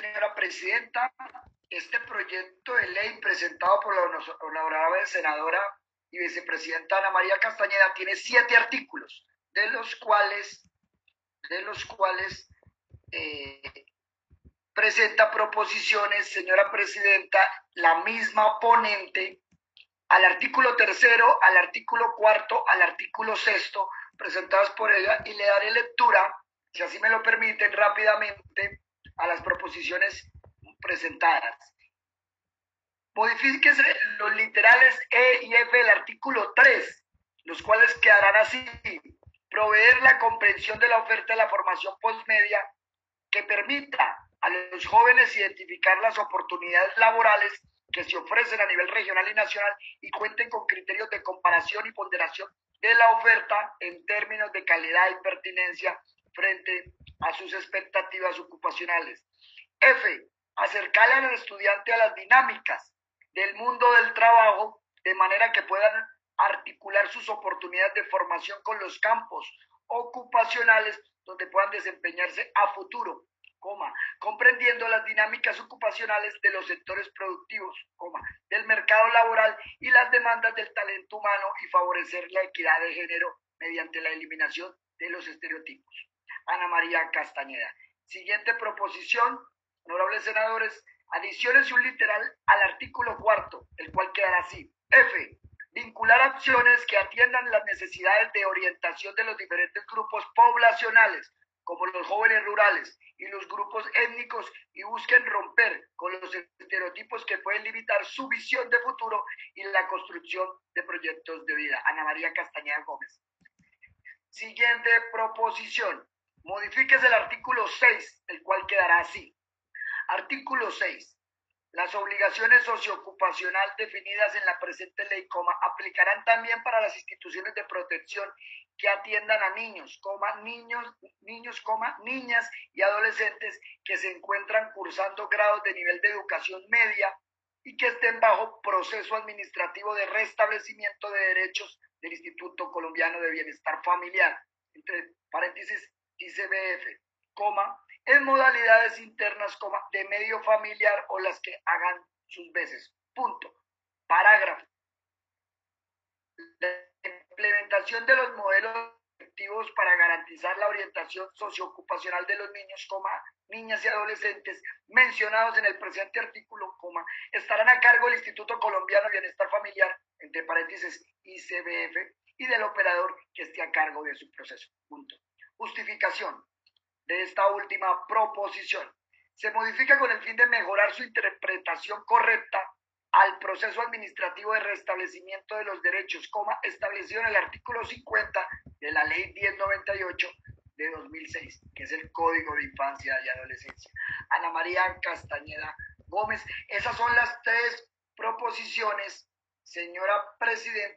señora presidenta. Este proyecto de ley presentado por la honorable senadora y vicepresidenta Ana María Castañeda tiene siete artículos, de los cuales, de los cuales eh, presenta proposiciones, señora presidenta, la misma ponente al artículo tercero, al artículo cuarto, al artículo sexto, presentadas por ella, y le daré lectura, si así me lo permiten, rápidamente a las proposiciones presentadas. Modifíquese los literales E y F del artículo 3, los cuales quedarán así. Proveer la comprensión de la oferta de la formación postmedia que permita a los jóvenes identificar las oportunidades laborales que se ofrecen a nivel regional y nacional y cuenten con criterios de comparación y ponderación de la oferta en términos de calidad y pertinencia frente a sus expectativas ocupacionales. F. Acercar al estudiante a las dinámicas del mundo del trabajo de manera que puedan articular sus oportunidades de formación con los campos ocupacionales donde puedan desempeñarse a futuro, coma, comprendiendo las dinámicas ocupacionales de los sectores productivos, coma, del mercado laboral y las demandas del talento humano y favorecer la equidad de género mediante la eliminación de los estereotipos. Ana María Castañeda. Siguiente proposición, honorables senadores, adiciones un literal al artículo cuarto, el cual quedará así. F. Vincular acciones que atiendan las necesidades de orientación de los diferentes grupos poblacionales, como los jóvenes rurales y los grupos étnicos, y busquen romper con los estereotipos que pueden limitar su visión de futuro y la construcción de proyectos de vida. Ana María Castañeda Gómez. Siguiente proposición. Modifíquese el artículo 6, el cual quedará así. Artículo 6. Las obligaciones socioocupacionales definidas en la presente ley, coma, aplicarán también para las instituciones de protección que atiendan a niños, niños, niños, niñas y adolescentes que se encuentran cursando grados de nivel de educación media y que estén bajo proceso administrativo de restablecimiento de derechos del Instituto Colombiano de Bienestar Familiar, entre paréntesis ICBF, coma, en modalidades internas, coma, de medio familiar o las que hagan sus veces. Punto. Parágrafo. La implementación de los modelos efectivos para garantizar la orientación socioocupacional de los niños, coma, niñas y adolescentes mencionados en el presente artículo, coma, estarán a cargo del Instituto Colombiano de Bienestar Familiar, entre paréntesis ICBF, y del operador que esté a cargo de su proceso. Punto. De esta última proposición. Se modifica con el fin de mejorar su interpretación correcta al proceso administrativo de restablecimiento de los derechos, establecido en el artículo 50 de la Ley 1098 de 2006, que es el Código de Infancia y Adolescencia. Ana María Castañeda Gómez, esas son las tres proposiciones, señora Presidenta.